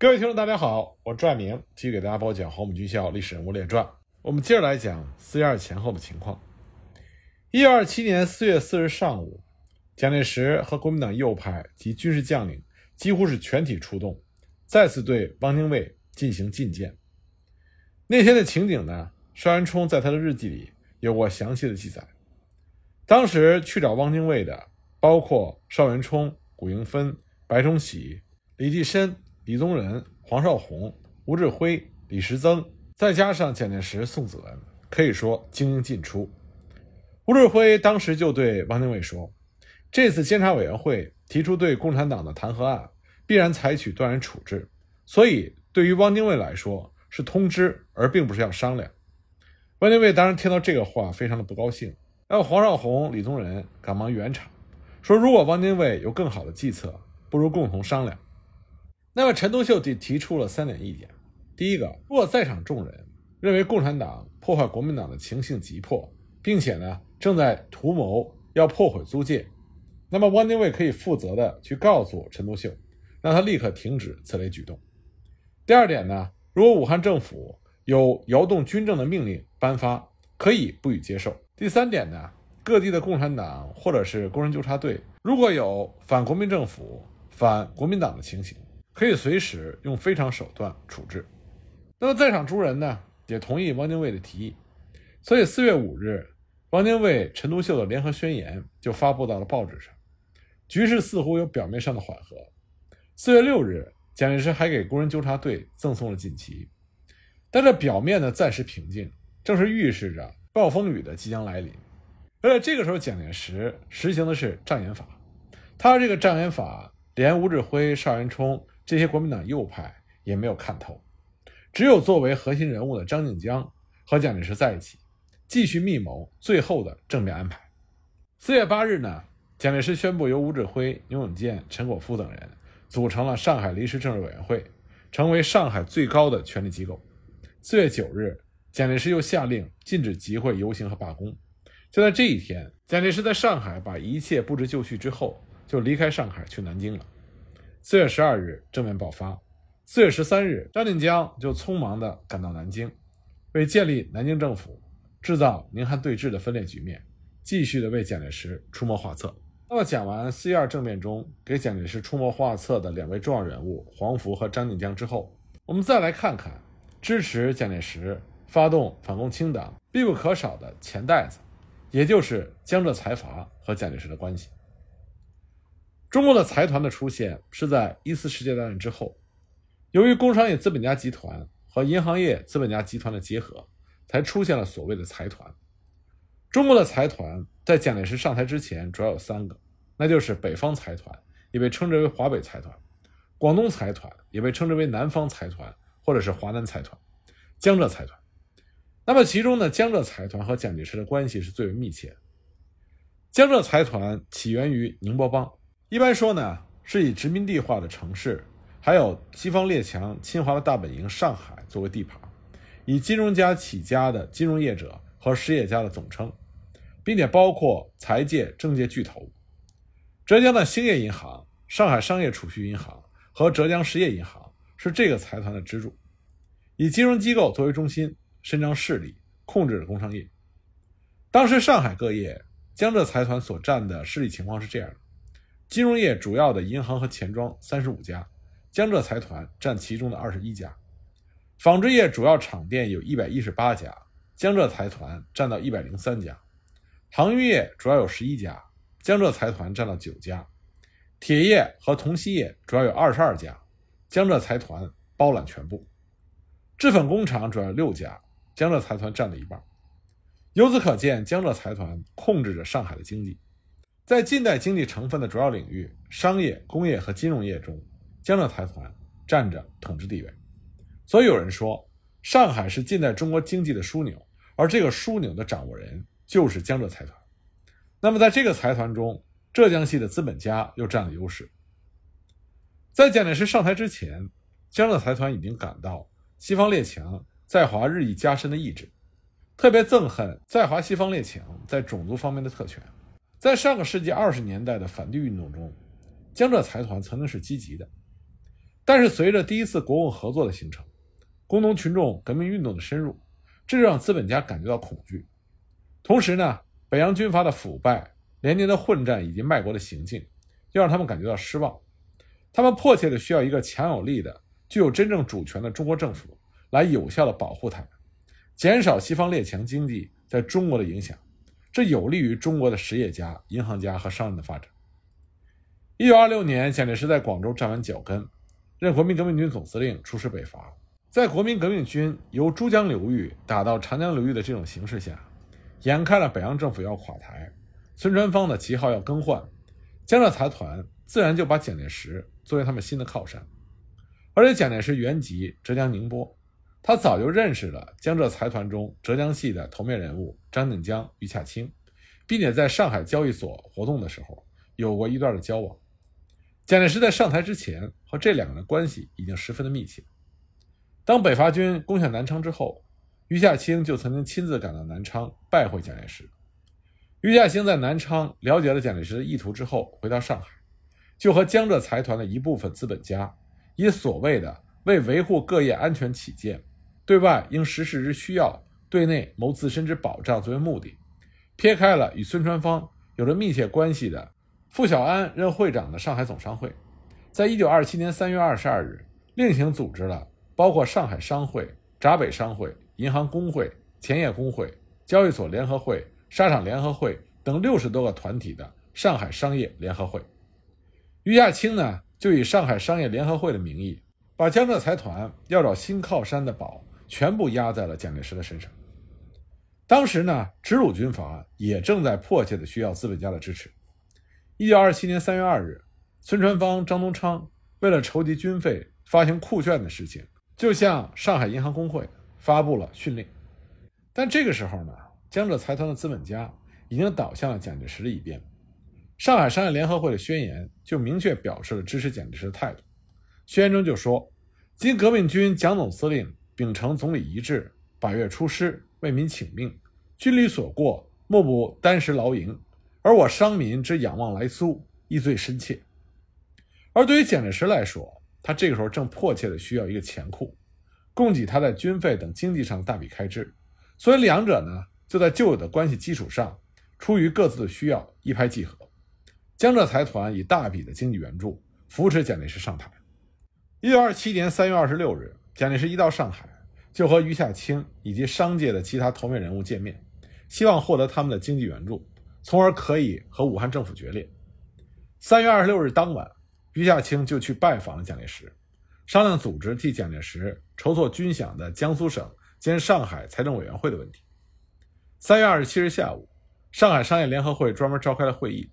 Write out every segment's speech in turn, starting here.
各位听众，大家好，我拽明继续给大家播讲《黄埔军校历史人物列传》。我们接着来讲四一二前后的情况。一九二七年四月四日上午，蒋介石和国民党右派及军事将领几乎是全体出动，再次对汪精卫进行觐见。那天的情景呢，邵元冲在他的日记里有过详细的记载。当时去找汪精卫的，包括邵元冲、谷应芬、白崇禧、李济深、李宗仁、黄绍竑、吴志辉、李时增，再加上蒋介石、宋子文，可以说精英尽出。吴志辉当时就对汪精卫说：“这次监察委员会提出对共产党的弹劾案，必然采取断然处置，所以对于汪精卫来说是通知，而并不是要商量。”汪精卫当然听到这个话，非常的不高兴。然后黄绍竑、李宗仁赶忙圆场，说：“如果汪精卫有更好的计策，不如共同商量。”那么陈独秀就提出了三点意见：第一个，如果在场众人认为共产党破坏国民党的情形急迫，并且呢正在图谋要破毁租界，那么汪精卫可以负责的去告诉陈独秀，让他立刻停止此类举动。第二点呢，如果武汉政府有摇动军政的命令颁发，可以不予接受。第三点呢，各地的共产党或者是工人纠察队，如果有反国民政府、反国民党的情形，可以随时用非常手段处置。那么在场诸人呢，也同意汪精卫的提议，所以四月五日，汪精卫、陈独秀的联合宣言就发布到了报纸上，局势似乎有表面上的缓和。四月六日，蒋介石还给工人纠察队赠送了锦旗，但这表面的暂时平静，正是预示着。暴风雨的即将来临，而且这个时候，蒋介石实行的是障眼法。他这个障眼法，连吴志辉、邵元冲这些国民党右派也没有看透，只有作为核心人物的张静江和蒋介石在一起，继续密谋最后的正面安排。四月八日呢，蒋介石宣布由吴志辉、牛永健、陈果夫等人组成了上海临时政治委员会，成为上海最高的权力机构。四月九日。蒋介石又下令禁止集会、游行和罢工。就在这一天，蒋介石在上海把一切布置就绪之后，就离开上海去南京了。四月十二日，正面爆发。四月十三日，张静江就匆忙地赶到南京，为建立南京政府、制造宁汉对峙的分裂局面，继续的为蒋介石出谋划策。那么，讲完四一二政变中给蒋介石出谋划策的两位重要人物黄福和张静江之后，我们再来看看支持蒋介石。发动反共清党必不可少的钱袋子，也就是江浙财阀和蒋介石的关系。中国的财团的出现是在一次世界大战之后，由于工商业资本家集团和银行业资本家集团的结合，才出现了所谓的财团。中国的财团在蒋介石上台之前主要有三个，那就是北方财团，也被称之为华北财团；广东财团，也被称之为南方财团或者是华南财团；江浙财团。那么，其中呢，江浙财团和蒋介石的关系是最为密切。江浙财团起源于宁波帮，一般说呢，是以殖民地化的城市，还有西方列强侵华的大本营上海作为地盘，以金融家起家的金融业者和实业家的总称，并且包括财界、政界巨头。浙江的兴业银行、上海商业储蓄银行和浙江实业银行是这个财团的支柱，以金融机构作为中心。伸张势力，控制着工商业。当时上海各业江浙财团所占的势力情况是这样的：金融业主要的银行和钱庄三十五家，江浙财团占其中的二十一家；纺织业主要厂店有一百一十八家，江浙财团占到一百零三家；航运业主要有十一家，江浙财团占到九家；铁业和铜锡业主要有二十二家，江浙财团包揽全部；制粉工厂主要有六家。江浙财团占了一半，由此可见，江浙财团控制着上海的经济。在近代经济成分的主要领域——商业、工业和金融业中，江浙财团占着统治地位。所以有人说，上海是近代中国经济的枢纽，而这个枢纽的掌握人就是江浙财团。那么，在这个财团中，浙江系的资本家又占了优势。在蒋介石上台之前，江浙财团已经感到西方列强。在华日益加深的意志，特别憎恨在华西方列强在种族方面的特权。在上个世纪二十年代的反帝运动中，江浙财团曾经是积极的。但是随着第一次国共合作的形成，工农群众革命运动的深入，这让资本家感觉到恐惧。同时呢，北洋军阀的腐败、连年的混战以及卖国的行径，又让他们感觉到失望。他们迫切的需要一个强有力的、具有真正主权的中国政府来有效的保护他们，减少西方列强经济在中国的影响，这有利于中国的实业家、银行家和商人的发展。一九二六年，蒋介石在广州站稳脚跟，任国民革命军总司令，出师北伐。在国民革命军由珠江流域打到长江流域的这种形势下，眼看着北洋政府要垮台，孙传芳的旗号要更换，江浙财团自然就把蒋介石作为他们新的靠山。而且蒋介石原籍浙江宁波，他早就认识了江浙财团中浙江系的头面人物张静江、余洽清，并且在上海交易所活动的时候有过一段的交往。蒋介石在上台之前和这两个人关系已经十分的密切。当北伐军攻下南昌之后，余洽清就曾经亲自赶到南昌拜会蒋介石。余洽清在南昌了解了蒋介石的意图之后，回到上海，就和江浙财团的一部分资本家，以所谓的为维护各业安全起见，对外应实事之需要，对内谋自身之保障作为目的，撇开了与孙传芳有着密切关系的。傅小安任会长的上海总商会，在一九二七年三月二十二日另行组织了包括上海商会、闸北商会、银行工会、前业工会、交易所联合会、沙场联合会等六十多个团体的上海商业联合会。余亚青呢，就以上海商业联合会的名义，把江浙财团要找新靠山的宝全部压在了蒋介石的身上。当时呢，直鲁军阀也正在迫切的需要资本家的支持。一九二七年三月二日，孙传芳、张宗昌为了筹集军费、发行库券的事情，就向上海银行工会发布了训令。但这个时候呢，江浙财团的资本家已经倒向了蒋介石的一边。上海商业联合会的宣言就明确表示了支持蒋介石的态度。宣言中就说：“今革命军蒋总司令秉承总理遗志，百越出师，为民请命，军旅所过，莫不单食劳营。”而我商民之仰望来苏，亦最深切。而对于蒋介石来说，他这个时候正迫切的需要一个钱库，供给他在军费等经济上的大笔开支。所以两者呢，就在旧有的关系基础上，出于各自的需要，一拍即合。江浙财团以大笔的经济援助扶持蒋介石上台。一九二七年三月二十六日，蒋介石一到上海，就和余下清以及商界的其他头面人物见面，希望获得他们的经济援助。从而可以和武汉政府决裂。三月二十六日当晚，余下清就去拜访了蒋介石，商量组织替蒋介石筹措军饷的江苏省兼上海财政委员会的问题。三月二十七日下午，上海商业联合会专门召开了会议，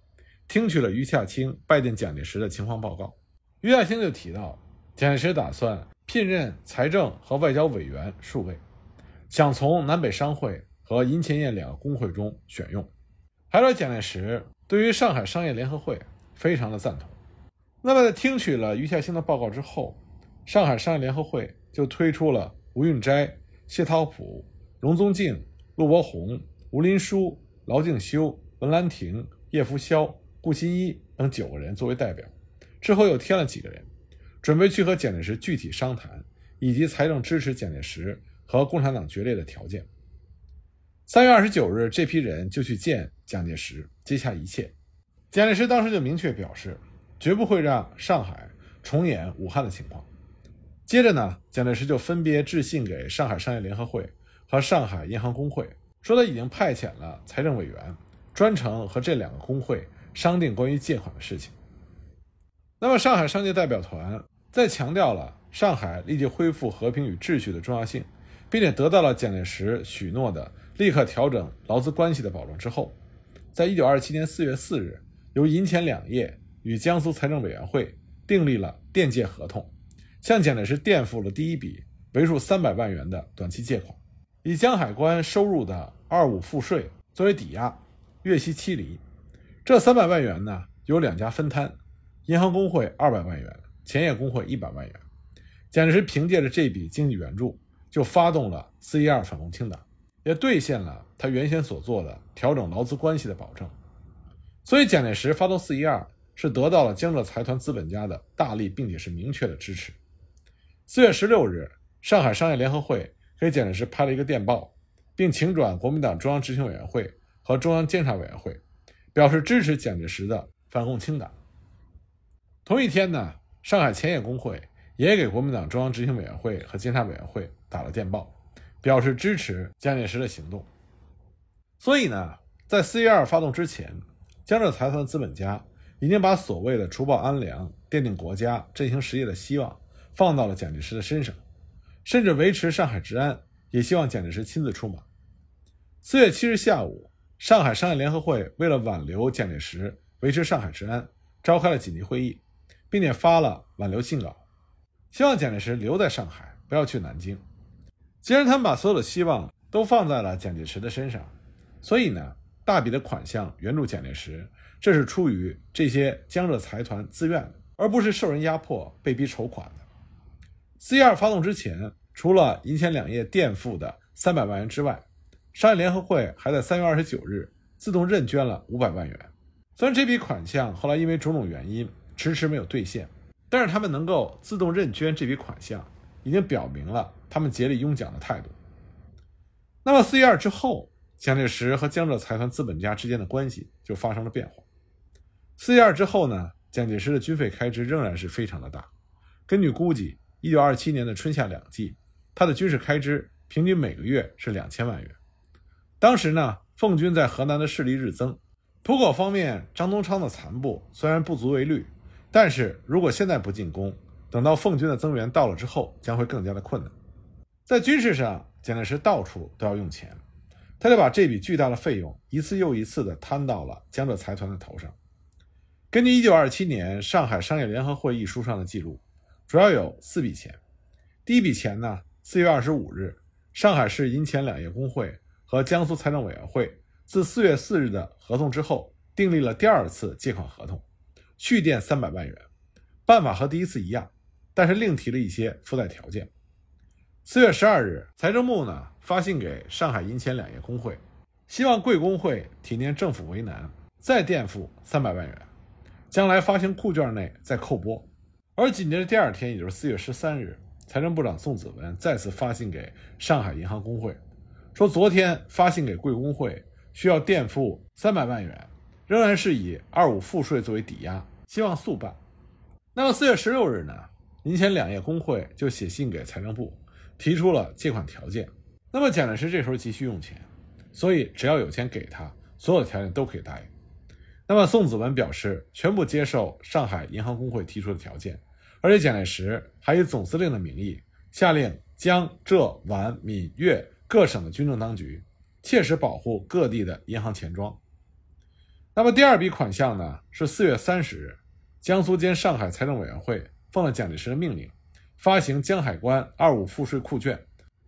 听取了余下清拜见蒋介石的情况报告。余下清就提到，蒋介石打算聘任财政和外交委员数位，想从南北商会和银钱业两个工会中选用。还说蒋介石对于上海商业联合会非常的赞同。那么在听取了余下清的报告之后，上海商业联合会就推出了吴运斋、谢涛普、荣宗敬、陆伯宏、吴林书、劳敬修、文兰亭、叶福霄、顾新一等九个人作为代表。之后又添了几个人，准备去和蒋介石具体商谈，以及财政支持蒋介石和共产党决裂的条件。三月二十九日，这批人就去见蒋介石，接洽一切。蒋介石当时就明确表示，绝不会让上海重演武汉的情况。接着呢，蒋介石就分别致信给上海商业联合会和上海银行工会，说他已经派遣了财政委员，专程和这两个工会商定关于借款的事情。那么，上海商界代表团在强调了上海立即恢复和平与秩序的重要性，并且得到了蒋介石许诺的。立刻调整劳资关系的保证之后，在一九二七年四月四日，由银钱两业与江苏财政委员会订立了垫借合同，向蒋介石垫付了第一笔为数三百万元的短期借款，以江海关收入的二五赋税作为抵押，月息七厘。这三百万元呢，由两家分摊，银行工会二百万元，前夜工会一百万元。蒋介石凭借着这笔经济援助，就发动了四一二反共清党。也兑现了他原先所做的调整劳资关系的保证，所以蒋介石发动四一二是得到了江浙财团资本家的大力并且是明确的支持。四月十六日，上海商业联合会给蒋介石拍了一个电报，并请转国民党中央执行委员会和中央监察委员会，表示支持蒋介石的反共清党。同一天呢，上海前野工会也给国民党中央执行委员会和监察委员会打了电报，表示支持蒋介石的行动。所以呢，在四一二发动之前，江浙财团资本家已经把所谓的除暴安良、奠定国家、振兴实业的希望放到了蒋介石的身上，甚至维持上海治安也希望蒋介石亲自出马。四月七日下午，上海商业联合会为了挽留蒋介石、维持上海治安，召开了紧急会议。并且发了挽留信稿，希望蒋介石留在上海，不要去南京。既然他们把所有的希望都放在了蒋介石的身上，所以呢，大笔的款项援助蒋介石，这是出于这些江浙财团自愿的，而不是受人压迫、被逼筹款的。四一二发动之前，除了银钱两业垫付的三百万元之外，商业联合会还在三月二十九日自动认捐了五百万元。虽然这笔款项后来因为种种原因，迟迟没有兑现，但是他们能够自动认捐这笔款项，已经表明了他们竭力拥蒋的态度。那么四一二之后，蒋介石和江浙财团资本家之间的关系就发生了变化。四一二之后呢，蒋介石的军费开支仍然是非常的大。根据估计，一九二七年的春夏两季，他的军事开支平均每个月是两千万元。当时呢，奉军在河南的势力日增，浦口方面张宗昌的残部虽然不足为虑。但是如果现在不进攻，等到奉军的增援到了之后，将会更加的困难。在军事上，蒋介石到处都要用钱，他就把这笔巨大的费用一次又一次地摊到了江浙财团的头上。根据1927年上海商业联合会议书上的记录，主要有四笔钱。第一笔钱呢，4月25日，上海市银钱两业工会和江苏财政委员会自4月4日的合同之后，订立了第二次借款合同。续垫三百万元，办法和第一次一样，但是另提了一些附带条件。四月十二日，财政部呢发信给上海银钱两业工会，希望贵工会体念政府为难，再垫付三百万元，将来发行库券内再扣拨。而紧接着第二天，也就是四月十三日，财政部长宋子文再次发信给上海银行工会，说昨天发信给贵工会需要垫付三百万元。仍然是以二五赋税作为抵押，希望速办。那么四月十六日呢？银钱两业工会就写信给财政部，提出了借款条件。那么蒋介石这时候急需用钱，所以只要有钱给他，所有的条件都可以答应。那么宋子文表示全部接受上海银行工会提出的条件，而且蒋介石还以总司令的名义下令江浙皖闽粤各省的军政当局切实保护各地的银行钱庄。那么第二笔款项呢？是四月三十日，江苏兼上海财政委员会奉了蒋介石的命令，发行江海关二五赋税库券，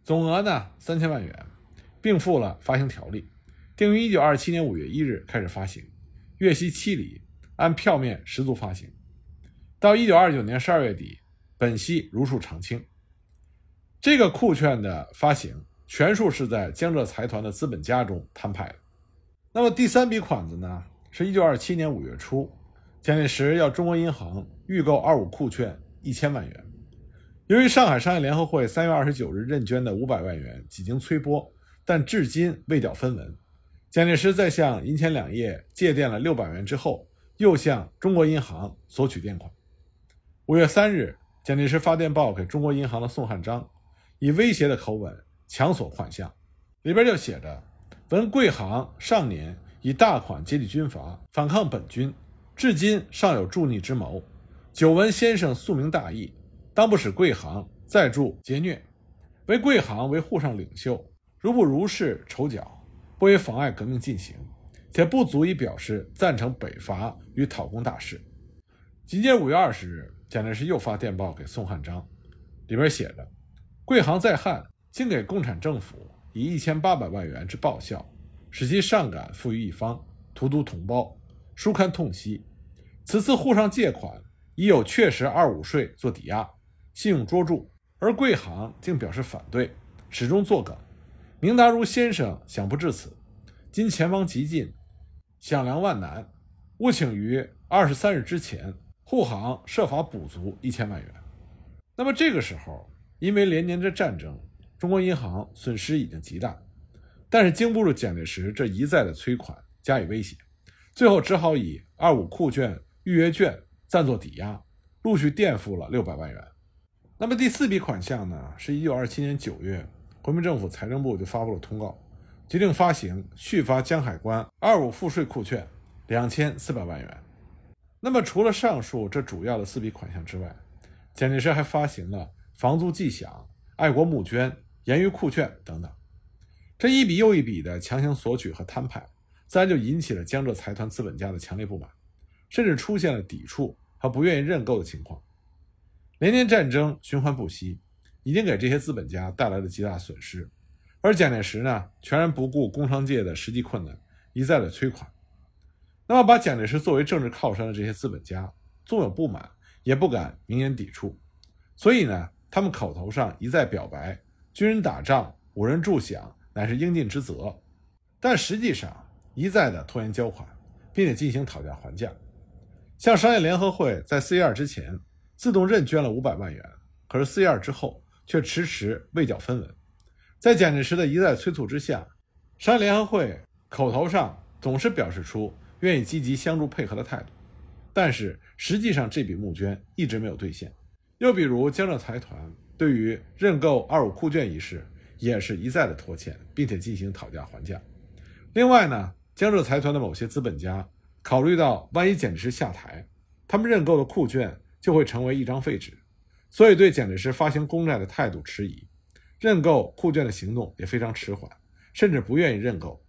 总额呢三千万元，并附了发行条例，定于一九二七年五月一日开始发行，月息七厘，按票面十足发行，到一九二九年十二月底，本息如数偿清。这个库券的发行，全数是在江浙财团的资本家中摊派的。那么第三笔款子呢？是一九二七年五月初，蒋介石要中国银行预购二五库券一千万元。由于上海商业联合会三月二十九日认捐的五百万元几经催拨，但至今未缴分文。蒋介石在向银钱两业借垫了六百元之后，又向中国银行索取垫款。五月三日，蒋介石发电报给中国银行的宋汉章，以威胁的口吻强索款项，里边就写着：“闻贵行上年。”以大款接济军阀，反抗本军，至今尚有助逆之谋。久闻先生素明大义，当不使贵行再助劫虐。为贵行为沪上领袖，如不如是筹缴，不为妨碍革命进行，且不足以表示赞成北伐与讨公大事。紧接着五月二十日，蒋介石又发电报给宋汉章，里边写着：贵行在汉，竟给共产政府以一千八百万元之报效。使其上赶富于一方，荼毒同胞，殊堪痛惜。此次沪上借款，已有确实二五税做抵押，信用卓著，而贵行竟表示反对，始终作梗。明达如先生想不至此，今前方急进，想粮万难，务请于二十三日之前，沪行设法补足一千万元。那么这个时候，因为连年的战争，中国银行损失已经极大，但是经不住蒋介石这一再的催款加以威胁，最后只好以二五库券、预约券暂作抵押，陆续垫付了六百万元。那么第四笔款项呢，是一九二七年九月，国民政府财政部就发布了通告，决定发行续发江海关二五赋税库券两千四百万元。那么除了上述这主要的四笔款项之外，蒋介石还发行了房租计饷、爱国募捐、盐余库券等等。这一笔又一笔的强行索取和摊派，自然就引起了江浙财团资本家的强烈不满，甚至出现了抵触和不愿意认购的情况。连年战争循环不息，已经给这些资本家带来了极大损失，而蒋介石呢，全然不顾工商界的实际困难，一再的催款。那么，把蒋介石作为政治靠山的这些资本家，纵有不满，也不敢明言抵触。所以呢，他们口头上一再表白，军人打仗，五人助饷乃是应尽之责，但实际上一再的拖延交款，并且进行讨价还价。像商业联合会在四一二之前。自动认捐了五百万元，可是四一二之后却迟迟未缴分文。在蒋介石的一再催促之下，商业联合会口头上总是表示出愿意积极相助配合的态度，但是实际上这笔募捐一直没有兑现。又比如江浙财团对于认购二五库券一事，也是一再的拖欠，并且进行讨价还价。另外呢，江浙财团的某些资本家考虑到万一蒋介石下台，他们认购的库券。就会成为一张废纸，所以对蒋介石发行公债的态度迟疑，认购库券的行动也非常迟缓，甚至不愿意认购。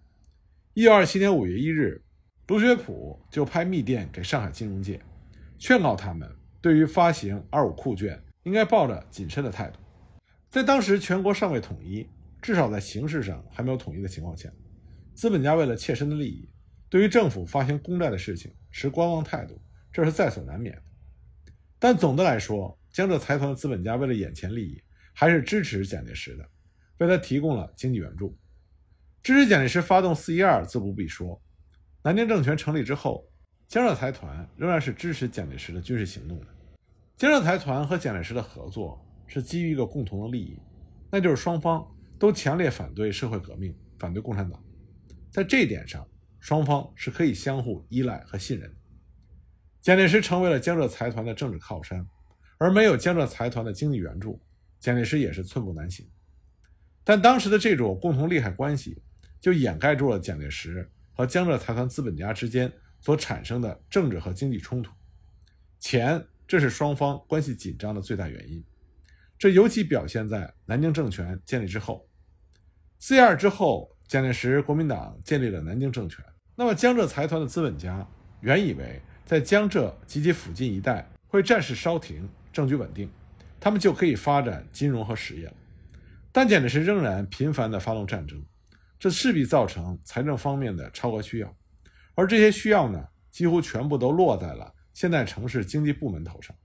一九二七年五月一日，卢学普就派密电给上海金融界，劝告他们对于发行二五库券应该抱着谨慎的态度。在当时全国尚未统一，至少在形式上还没有统一的情况下，资本家为了切身的利益，对于政府发行公债的事情持观望态度，这是在所难免的。但总的来说，江浙财团的资本家为了眼前利益，还是支持蒋介石的，为他提供了经济援助。支持蒋介石发动四一二自不必说，南京政权成立之后，江浙财团仍然是支持蒋介石的军事行动的。江浙财团和蒋介石的合作是基于一个共同的利益，那就是双方都强烈反对社会革命，反对共产党。在这一点上，双方是可以相互依赖和信任的。蒋介石成为了江浙财团的政治靠山，而没有江浙财团的经济援助，蒋介石也是寸步难行。但当时的这种共同利害关系，就掩盖住了蒋介石和江浙财团资本家之间所产生的政治和经济冲突。钱，这是双方关系紧张的最大原因。这尤其表现在南京政权建立之后。四一二之后，蒋介石国民党建立了南京政权，那么江浙财团的资本家原以为。在江浙及其附近一带会战事稍停，政局稳定，他们就可以发展金融和实业了。但蒋介石仍然频繁地发动战争，这势必造成财政方面的超额需要，而这些需要呢，几乎全部都落在了现代城市经济部门头上，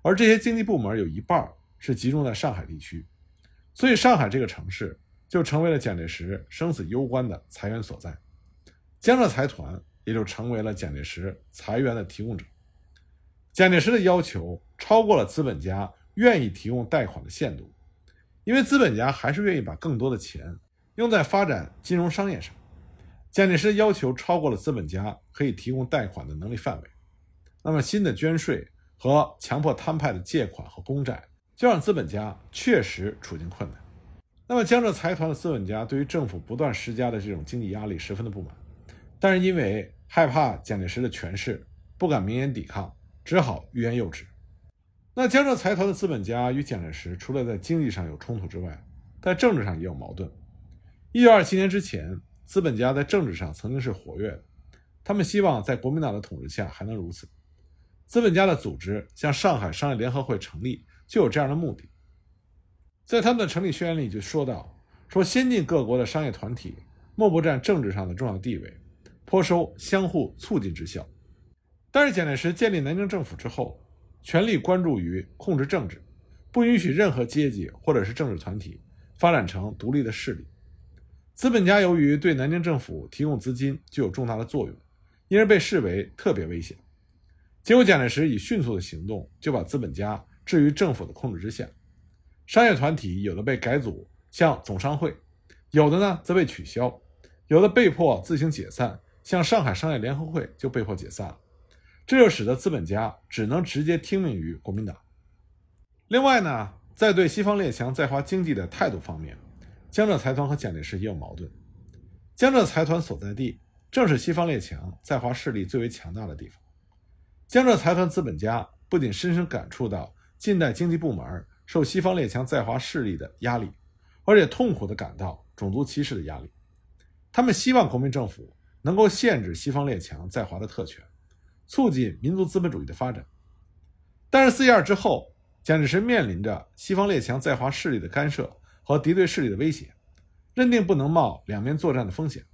而这些经济部门有一半是集中在上海地区，所以上海这个城市就成为了蒋介石生死攸关的财源所在。江浙财团。也就成为了蒋介石财源的提供者。蒋介石的要求超过了资本家愿意提供贷款的限度，因为资本家还是愿意把更多的钱用在发展金融商业上。蒋介石的要求超过了资本家可以提供贷款的能力范围，那么新的捐税和强迫摊派的借款和公债，就让资本家确实处境困难。那么江浙财团的资本家对于政府不断施加的这种经济压力十分的不满，但是因为害怕蒋介石的权势，不敢明言抵抗，只好欲言又止。那江浙财团的资本家与蒋介石除了在经济上有冲突之外，在政治上也有矛盾。一九二七年之前，资本家在政治上曾经是活跃的，他们希望在国民党的统治下还能如此。资本家的组织像上海商业联合会成立，就有这样的目的。在他们的成立宣言里就说到：说先进各国的商业团体，莫不占政治上的重要地位。颇收相互促进之效，但是蒋介石建立南京政府之后，全力关注于控制政治，不允许任何阶级或者是政治团体发展成独立的势力。资本家由于对南京政府提供资金具有重大的作用，因而被视为特别危险。结果蒋介石以迅速的行动就把资本家置于政府的控制之下。商业团体有的被改组，像总商会；有的呢则被取消，有的被迫自行解散，像上海商业联合会就被迫解散了。这就使得资本家只能直接听命于国民党。另外呢，在对西方列强在华经济的态度方面，江浙财团和蒋介石也有矛盾。江浙财团所在地正是西方列强在华势力最为强大的地方。江浙财团资本家不仅深深感触到近代经济部门受西方列强在华势力的压力，而且痛苦地感到种族歧视的压力。他们希望国民政府能够限制西方列强在华的特权，促进民族资本主义的发展。但是四一二之后，蒋介石面临着西方列强在华势力的干涉和敌对势力的威胁，认定不能冒两面作战的风险，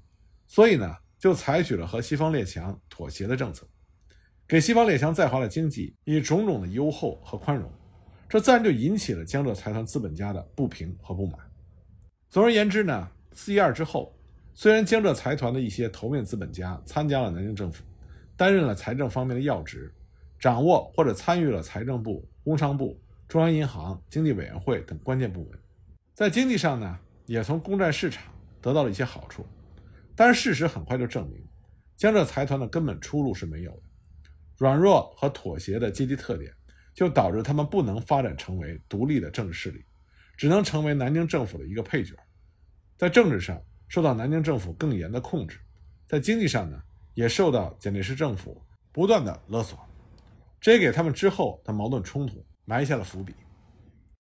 所以呢，就采取了和西方列强妥协的政策，给西方列强在华的经济以种种的优厚和宽容。这自然就引起了江浙财团资本家的不平和不满。总而言之呢，四一二之后，虽然江浙财团的一些头面资本家参加了南京政府，担任了财政方面的要职，掌握或者参与了财政部、工商部、中央银行、经济委员会等关键部门，在经济上呢，也从公债市场得到了一些好处。但是事实很快就证明，江浙财团的根本出路是没有的，软弱和妥协的阶级特点。就导致他们不能发展成为独立的政治势力，只能成为南京政府的一个配角，在政治上受到南京政府更严的控制，在经济上呢也受到蒋介石政府不断的勒索，这也给他们之后的矛盾冲突埋下了伏笔。